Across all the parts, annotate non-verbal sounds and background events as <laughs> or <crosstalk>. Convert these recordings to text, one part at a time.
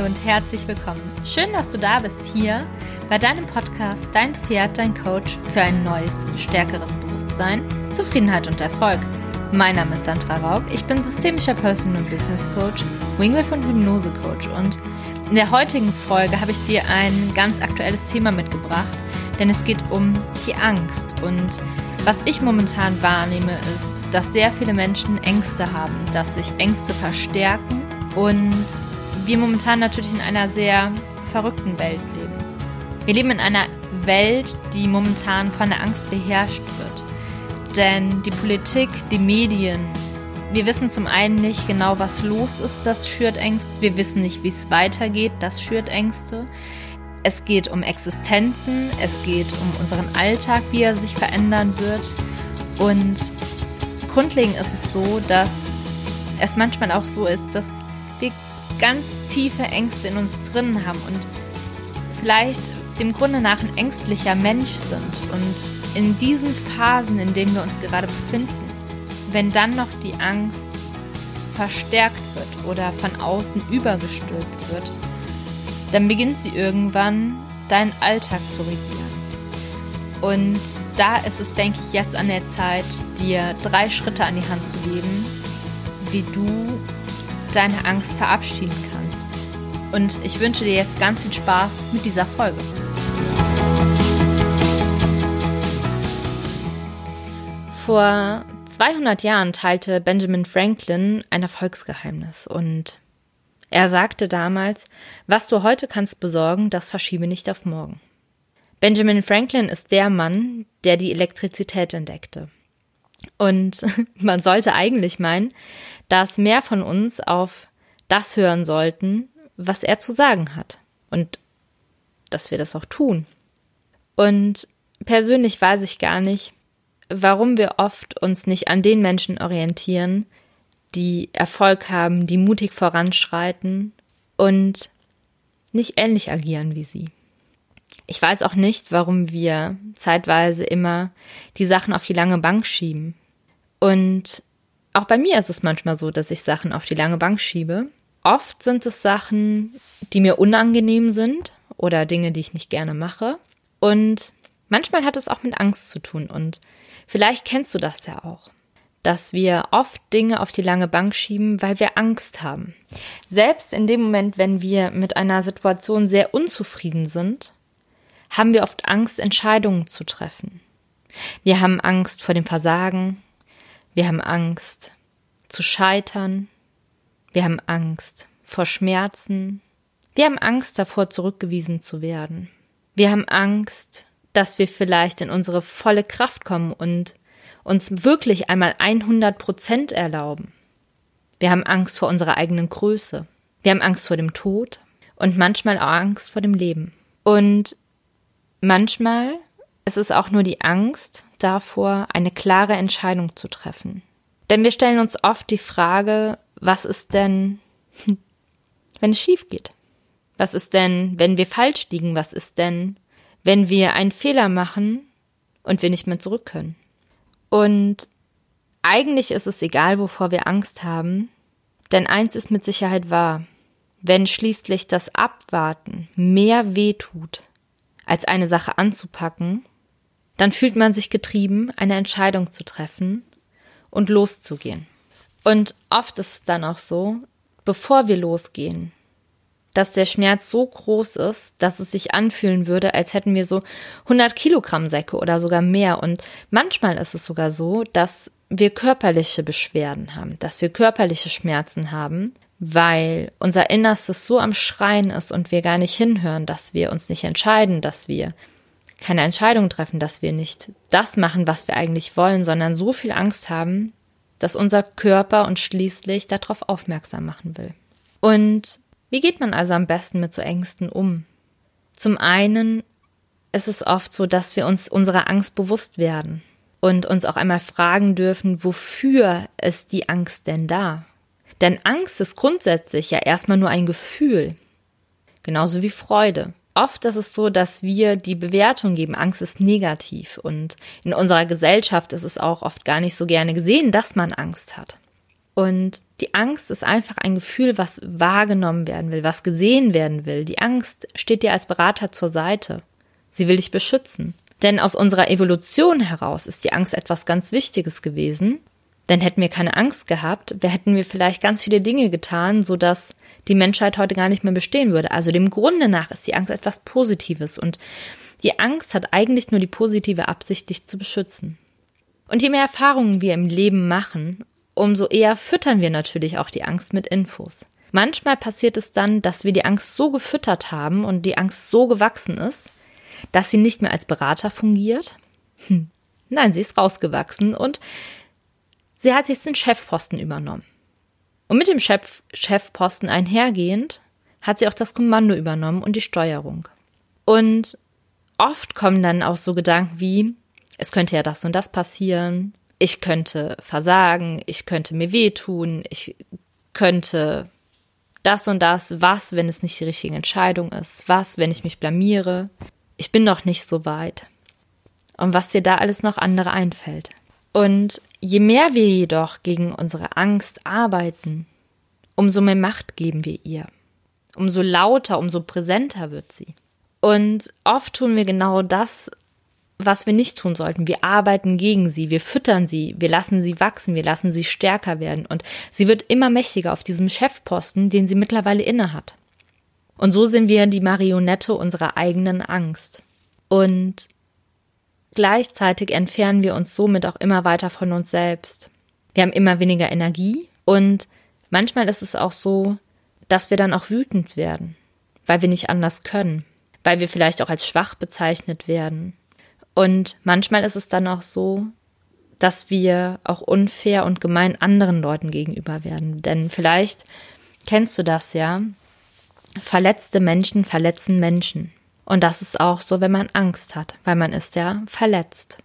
Hallo und herzlich willkommen. Schön, dass du da bist hier bei deinem Podcast Dein Pferd, dein Coach für ein neues, stärkeres Bewusstsein, Zufriedenheit und Erfolg. Mein Name ist Sandra Raug, ich bin systemischer Personal und Business Coach, Wingwave und Hypnose Coach und in der heutigen Folge habe ich dir ein ganz aktuelles Thema mitgebracht, denn es geht um die Angst und was ich momentan wahrnehme ist, dass sehr viele Menschen Ängste haben, dass sich Ängste verstärken und wir momentan natürlich in einer sehr verrückten Welt leben. Wir leben in einer Welt, die momentan von der Angst beherrscht wird. Denn die Politik, die Medien, wir wissen zum einen nicht genau, was los ist, das schürt Ängste. Wir wissen nicht, wie es weitergeht, das schürt Ängste. Es geht um Existenzen, es geht um unseren Alltag, wie er sich verändern wird. Und grundlegend ist es so, dass es manchmal auch so ist, dass wir ganz tiefe Ängste in uns drin haben und vielleicht dem Grunde nach ein ängstlicher Mensch sind. Und in diesen Phasen, in denen wir uns gerade befinden, wenn dann noch die Angst verstärkt wird oder von außen übergestülpt wird, dann beginnt sie irgendwann deinen Alltag zu regieren. Und da ist es, denke ich, jetzt an der Zeit, dir drei Schritte an die Hand zu geben, wie du deine Angst verabschieden kannst. Und ich wünsche dir jetzt ganz viel Spaß mit dieser Folge. Vor 200 Jahren teilte Benjamin Franklin ein Erfolgsgeheimnis und er sagte damals, was du heute kannst besorgen, das verschiebe nicht auf morgen. Benjamin Franklin ist der Mann, der die Elektrizität entdeckte. Und <laughs> man sollte eigentlich meinen, dass mehr von uns auf das hören sollten, was er zu sagen hat. Und dass wir das auch tun. Und persönlich weiß ich gar nicht, warum wir oft uns nicht an den Menschen orientieren, die Erfolg haben, die mutig voranschreiten und nicht ähnlich agieren wie sie. Ich weiß auch nicht, warum wir zeitweise immer die Sachen auf die lange Bank schieben. Und auch bei mir ist es manchmal so, dass ich Sachen auf die lange Bank schiebe. Oft sind es Sachen, die mir unangenehm sind oder Dinge, die ich nicht gerne mache. Und manchmal hat es auch mit Angst zu tun. Und vielleicht kennst du das ja auch dass wir oft Dinge auf die lange Bank schieben, weil wir Angst haben. Selbst in dem Moment, wenn wir mit einer Situation sehr unzufrieden sind, haben wir oft Angst, Entscheidungen zu treffen. Wir haben Angst vor dem Versagen, wir haben Angst zu scheitern, wir haben Angst vor Schmerzen, wir haben Angst davor, zurückgewiesen zu werden. Wir haben Angst, dass wir vielleicht in unsere volle Kraft kommen und uns wirklich einmal 100 Prozent erlauben. Wir haben Angst vor unserer eigenen Größe. Wir haben Angst vor dem Tod und manchmal auch Angst vor dem Leben. Und manchmal ist es auch nur die Angst davor, eine klare Entscheidung zu treffen. Denn wir stellen uns oft die Frage, was ist denn, <laughs> wenn es schief geht? Was ist denn, wenn wir falsch liegen? Was ist denn, wenn wir einen Fehler machen und wir nicht mehr zurück können? Und eigentlich ist es egal, wovor wir Angst haben, denn eins ist mit Sicherheit wahr. Wenn schließlich das Abwarten mehr weh tut, als eine Sache anzupacken, dann fühlt man sich getrieben, eine Entscheidung zu treffen und loszugehen. Und oft ist es dann auch so, bevor wir losgehen, dass der Schmerz so groß ist, dass es sich anfühlen würde, als hätten wir so 100 Kilogramm Säcke oder sogar mehr. Und manchmal ist es sogar so, dass wir körperliche Beschwerden haben, dass wir körperliche Schmerzen haben, weil unser Innerstes so am Schreien ist und wir gar nicht hinhören, dass wir uns nicht entscheiden, dass wir keine Entscheidung treffen, dass wir nicht das machen, was wir eigentlich wollen, sondern so viel Angst haben, dass unser Körper uns schließlich darauf aufmerksam machen will. Und wie geht man also am besten mit so Ängsten um? Zum einen ist es oft so, dass wir uns unserer Angst bewusst werden und uns auch einmal fragen dürfen, wofür ist die Angst denn da? Denn Angst ist grundsätzlich ja erstmal nur ein Gefühl, genauso wie Freude. Oft ist es so, dass wir die Bewertung geben, Angst ist negativ und in unserer Gesellschaft ist es auch oft gar nicht so gerne gesehen, dass man Angst hat. Und die Angst ist einfach ein Gefühl, was wahrgenommen werden will, was gesehen werden will. Die Angst steht dir als Berater zur Seite. Sie will dich beschützen. Denn aus unserer Evolution heraus ist die Angst etwas ganz Wichtiges gewesen. Denn hätten wir keine Angst gehabt, hätten wir vielleicht ganz viele Dinge getan, sodass die Menschheit heute gar nicht mehr bestehen würde. Also dem Grunde nach ist die Angst etwas Positives und die Angst hat eigentlich nur die positive Absicht, dich zu beschützen. Und je mehr Erfahrungen wir im Leben machen, umso eher füttern wir natürlich auch die Angst mit Infos. Manchmal passiert es dann, dass wir die Angst so gefüttert haben und die Angst so gewachsen ist, dass sie nicht mehr als Berater fungiert. Hm. Nein, sie ist rausgewachsen und sie hat jetzt den Chefposten übernommen. Und mit dem Chef Chefposten einhergehend hat sie auch das Kommando übernommen und die Steuerung. Und oft kommen dann auch so Gedanken wie, es könnte ja das und das passieren, ich könnte versagen, ich könnte mir wehtun, ich könnte das und das, was, wenn es nicht die richtige Entscheidung ist, was, wenn ich mich blamiere, ich bin doch nicht so weit. Und was dir da alles noch andere einfällt. Und je mehr wir jedoch gegen unsere Angst arbeiten, umso mehr Macht geben wir ihr. Umso lauter, umso präsenter wird sie. Und oft tun wir genau das, was wir nicht tun sollten. Wir arbeiten gegen sie, wir füttern sie, wir lassen sie wachsen, wir lassen sie stärker werden. Und sie wird immer mächtiger auf diesem Chefposten, den sie mittlerweile innehat. Und so sind wir die Marionette unserer eigenen Angst. Und gleichzeitig entfernen wir uns somit auch immer weiter von uns selbst. Wir haben immer weniger Energie und manchmal ist es auch so, dass wir dann auch wütend werden, weil wir nicht anders können, weil wir vielleicht auch als schwach bezeichnet werden. Und manchmal ist es dann auch so, dass wir auch unfair und gemein anderen Leuten gegenüber werden. Denn vielleicht kennst du das ja, Verletzte Menschen verletzen Menschen. Und das ist auch so, wenn man Angst hat, weil man ist ja verletzt.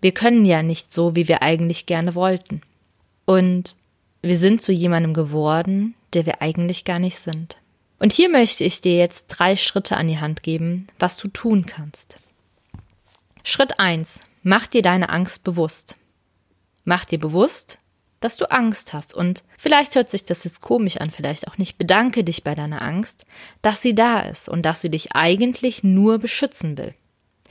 Wir können ja nicht so, wie wir eigentlich gerne wollten. Und wir sind zu jemandem geworden, der wir eigentlich gar nicht sind. Und hier möchte ich dir jetzt drei Schritte an die Hand geben, was du tun kannst. Schritt eins: Mach dir deine Angst bewusst. Mach dir bewusst, dass du Angst hast. Und vielleicht hört sich das jetzt komisch an, vielleicht auch nicht. Bedanke dich bei deiner Angst, dass sie da ist und dass sie dich eigentlich nur beschützen will.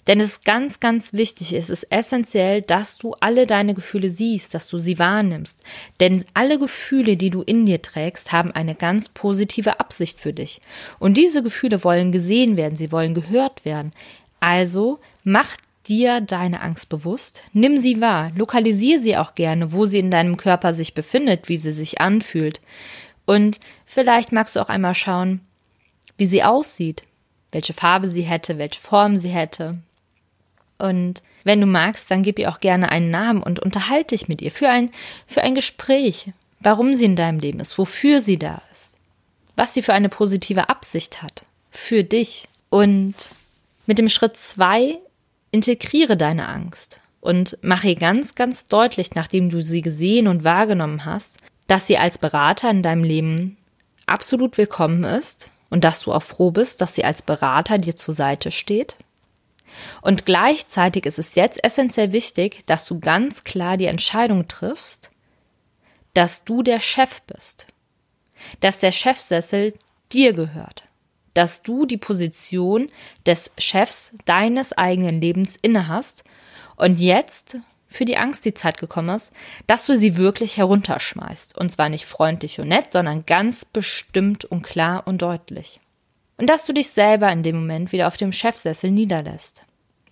Denn es ist ganz, ganz wichtig, es ist essentiell, dass du alle deine Gefühle siehst, dass du sie wahrnimmst. Denn alle Gefühle, die du in dir trägst, haben eine ganz positive Absicht für dich. Und diese Gefühle wollen gesehen werden, sie wollen gehört werden. Also mach dir deine Angst bewusst, nimm sie wahr, lokalisiere sie auch gerne, wo sie in deinem Körper sich befindet, wie sie sich anfühlt. Und vielleicht magst du auch einmal schauen, wie sie aussieht, welche Farbe sie hätte, welche Form sie hätte. Und wenn du magst, dann gib ihr auch gerne einen Namen und unterhalte dich mit ihr für ein, für ein Gespräch, warum sie in deinem Leben ist, wofür sie da ist, was sie für eine positive Absicht hat, für dich. Und mit dem Schritt zwei Integriere deine Angst und mache ganz, ganz deutlich, nachdem du sie gesehen und wahrgenommen hast, dass sie als Berater in deinem Leben absolut willkommen ist und dass du auch froh bist, dass sie als Berater dir zur Seite steht. Und gleichzeitig ist es jetzt essentiell wichtig, dass du ganz klar die Entscheidung triffst, dass du der Chef bist, dass der Chefsessel dir gehört dass du die Position des Chefs deines eigenen Lebens innehast und jetzt für die Angst die Zeit gekommen ist, dass du sie wirklich herunterschmeißt. Und zwar nicht freundlich und nett, sondern ganz bestimmt und klar und deutlich. Und dass du dich selber in dem Moment wieder auf dem Chefsessel niederlässt.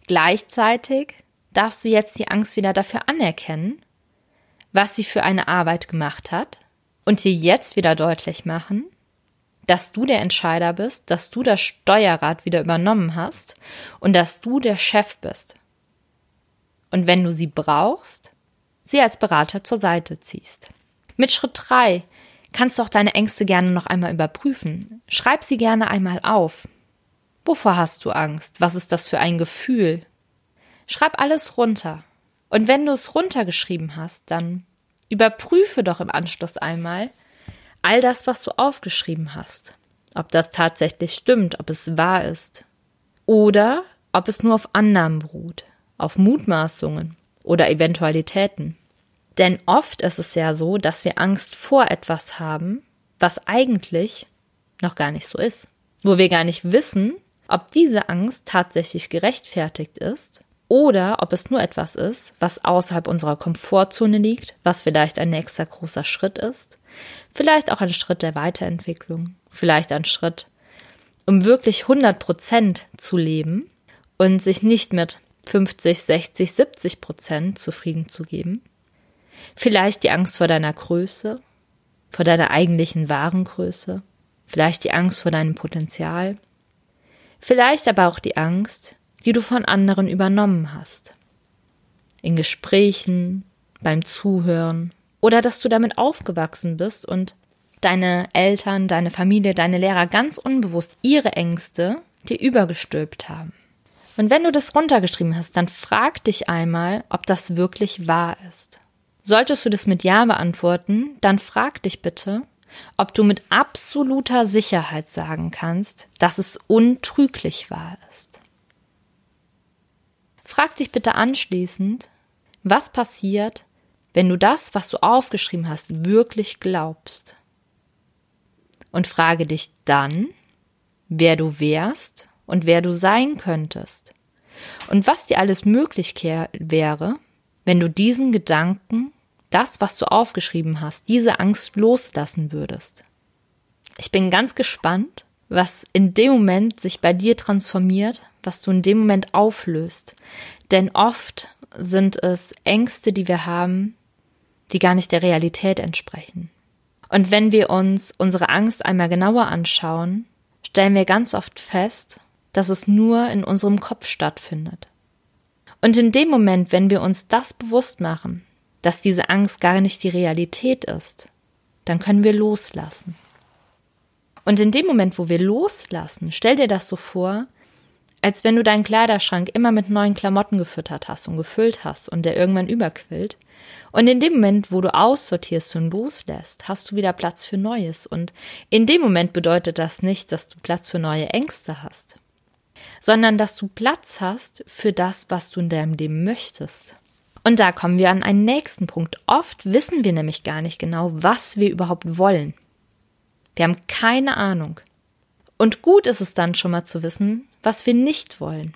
Gleichzeitig darfst du jetzt die Angst wieder dafür anerkennen, was sie für eine Arbeit gemacht hat und dir jetzt wieder deutlich machen, dass du der Entscheider bist, dass du das Steuerrad wieder übernommen hast und dass du der Chef bist. Und wenn du sie brauchst, sie als Berater zur Seite ziehst. Mit Schritt drei kannst du auch deine Ängste gerne noch einmal überprüfen. Schreib sie gerne einmal auf. Wovor hast du Angst? Was ist das für ein Gefühl? Schreib alles runter. Und wenn du es runtergeschrieben hast, dann überprüfe doch im Anschluss einmal, all das, was du aufgeschrieben hast. Ob das tatsächlich stimmt, ob es wahr ist. Oder ob es nur auf Annahmen beruht, auf Mutmaßungen oder Eventualitäten. Denn oft ist es ja so, dass wir Angst vor etwas haben, was eigentlich noch gar nicht so ist. Wo wir gar nicht wissen, ob diese Angst tatsächlich gerechtfertigt ist oder ob es nur etwas ist, was außerhalb unserer Komfortzone liegt, was vielleicht ein nächster großer Schritt ist, vielleicht auch ein Schritt der Weiterentwicklung, vielleicht ein Schritt, um wirklich 100 Prozent zu leben und sich nicht mit 50, 60, 70 Prozent zufrieden zu geben. Vielleicht die Angst vor deiner Größe, vor deiner eigentlichen wahren Größe, vielleicht die Angst vor deinem Potenzial, vielleicht aber auch die Angst, die du von anderen übernommen hast. In Gesprächen, beim Zuhören oder dass du damit aufgewachsen bist und deine Eltern, deine Familie, deine Lehrer ganz unbewusst ihre Ängste dir übergestülpt haben. Und wenn du das runtergeschrieben hast, dann frag dich einmal, ob das wirklich wahr ist. Solltest du das mit Ja beantworten, dann frag dich bitte, ob du mit absoluter Sicherheit sagen kannst, dass es untrüglich wahr ist. Frag dich bitte anschließend, was passiert, wenn du das, was du aufgeschrieben hast, wirklich glaubst. Und frage dich dann, wer du wärst und wer du sein könntest. Und was dir alles möglich wäre, wenn du diesen Gedanken, das, was du aufgeschrieben hast, diese Angst loslassen würdest. Ich bin ganz gespannt, was in dem Moment sich bei dir transformiert, was du in dem Moment auflöst. Denn oft sind es Ängste, die wir haben, die gar nicht der Realität entsprechen. Und wenn wir uns unsere Angst einmal genauer anschauen, stellen wir ganz oft fest, dass es nur in unserem Kopf stattfindet. Und in dem Moment, wenn wir uns das bewusst machen, dass diese Angst gar nicht die Realität ist, dann können wir loslassen. Und in dem Moment, wo wir loslassen, stell dir das so vor, als wenn du deinen Kleiderschrank immer mit neuen Klamotten gefüttert hast und gefüllt hast und der irgendwann überquillt. Und in dem Moment, wo du aussortierst und loslässt, hast du wieder Platz für Neues. Und in dem Moment bedeutet das nicht, dass du Platz für neue Ängste hast, sondern dass du Platz hast für das, was du in deinem Leben möchtest. Und da kommen wir an einen nächsten Punkt. Oft wissen wir nämlich gar nicht genau, was wir überhaupt wollen. Wir haben keine Ahnung. Und gut ist es dann schon mal zu wissen, was wir nicht wollen.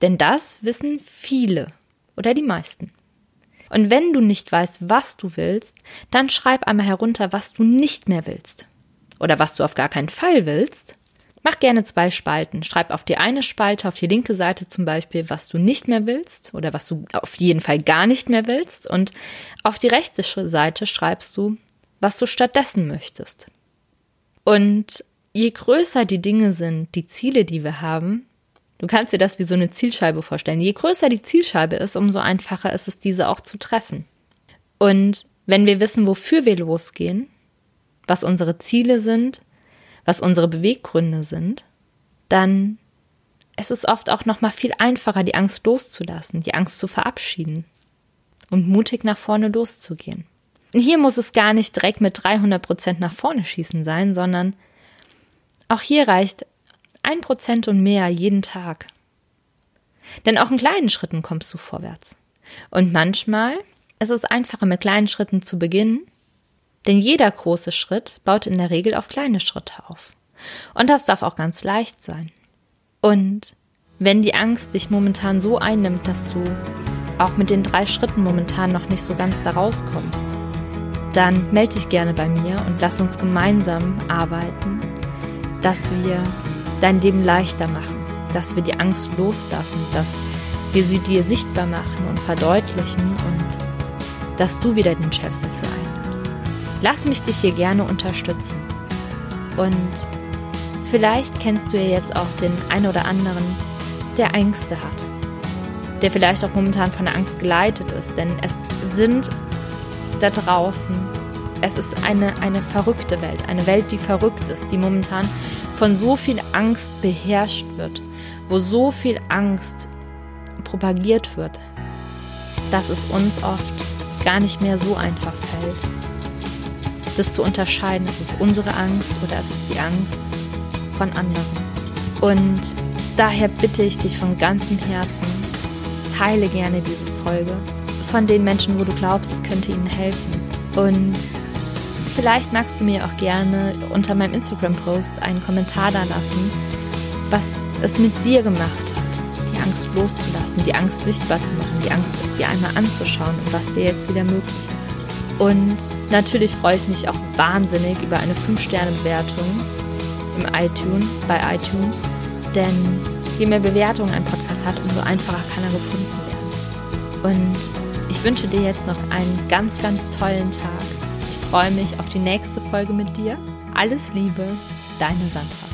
Denn das wissen viele oder die meisten. Und wenn du nicht weißt, was du willst, dann schreib einmal herunter, was du nicht mehr willst. Oder was du auf gar keinen Fall willst. Mach gerne zwei Spalten. Schreib auf die eine Spalte, auf die linke Seite zum Beispiel, was du nicht mehr willst oder was du auf jeden Fall gar nicht mehr willst. Und auf die rechte Seite schreibst du, was du stattdessen möchtest. Und je größer die Dinge sind, die Ziele, die wir haben, du kannst dir das wie so eine Zielscheibe vorstellen. Je größer die Zielscheibe ist, umso einfacher ist es, diese auch zu treffen. Und wenn wir wissen, wofür wir losgehen, was unsere Ziele sind, was unsere Beweggründe sind, dann ist es oft auch noch mal viel einfacher, die Angst loszulassen, die Angst zu verabschieden und mutig nach vorne loszugehen. Und hier muss es gar nicht direkt mit 300 Prozent nach vorne schießen sein, sondern auch hier reicht ein Prozent und mehr jeden Tag. Denn auch in kleinen Schritten kommst du vorwärts. Und manchmal ist es einfacher, mit kleinen Schritten zu beginnen, denn jeder große Schritt baut in der Regel auf kleine Schritte auf. Und das darf auch ganz leicht sein. Und wenn die Angst dich momentan so einnimmt, dass du auch mit den drei Schritten momentan noch nicht so ganz da rauskommst, dann melde dich gerne bei mir und lass uns gemeinsam arbeiten, dass wir dein Leben leichter machen, dass wir die Angst loslassen, dass wir sie dir sichtbar machen und verdeutlichen und dass du wieder den Chefsessel einnimmst. Lass mich dich hier gerne unterstützen. Und vielleicht kennst du ja jetzt auch den ein oder anderen, der Ängste hat, der vielleicht auch momentan von der Angst geleitet ist, denn es sind da draußen. Es ist eine, eine verrückte Welt, eine Welt, die verrückt ist, die momentan von so viel Angst beherrscht wird, wo so viel Angst propagiert wird, dass es uns oft gar nicht mehr so einfach fällt, das zu unterscheiden, ist es unsere Angst oder ist es die Angst von anderen. Und daher bitte ich dich von ganzem Herzen, teile gerne diese Folge von den Menschen, wo du glaubst, es könnte ihnen helfen. Und vielleicht magst du mir auch gerne unter meinem Instagram-Post einen Kommentar da lassen, was es mit dir gemacht hat, die Angst loszulassen, die Angst sichtbar zu machen, die Angst dir einmal anzuschauen und was dir jetzt wieder möglich ist. Und natürlich freue ich mich auch wahnsinnig über eine 5-Sterne-Bewertung im iTunes, bei iTunes, denn je mehr Bewertungen ein Podcast hat, umso einfacher kann er gefunden werden. Und ich wünsche dir jetzt noch einen ganz, ganz tollen Tag. Freue mich auf die nächste Folge mit dir. Alles Liebe, deine Sandra.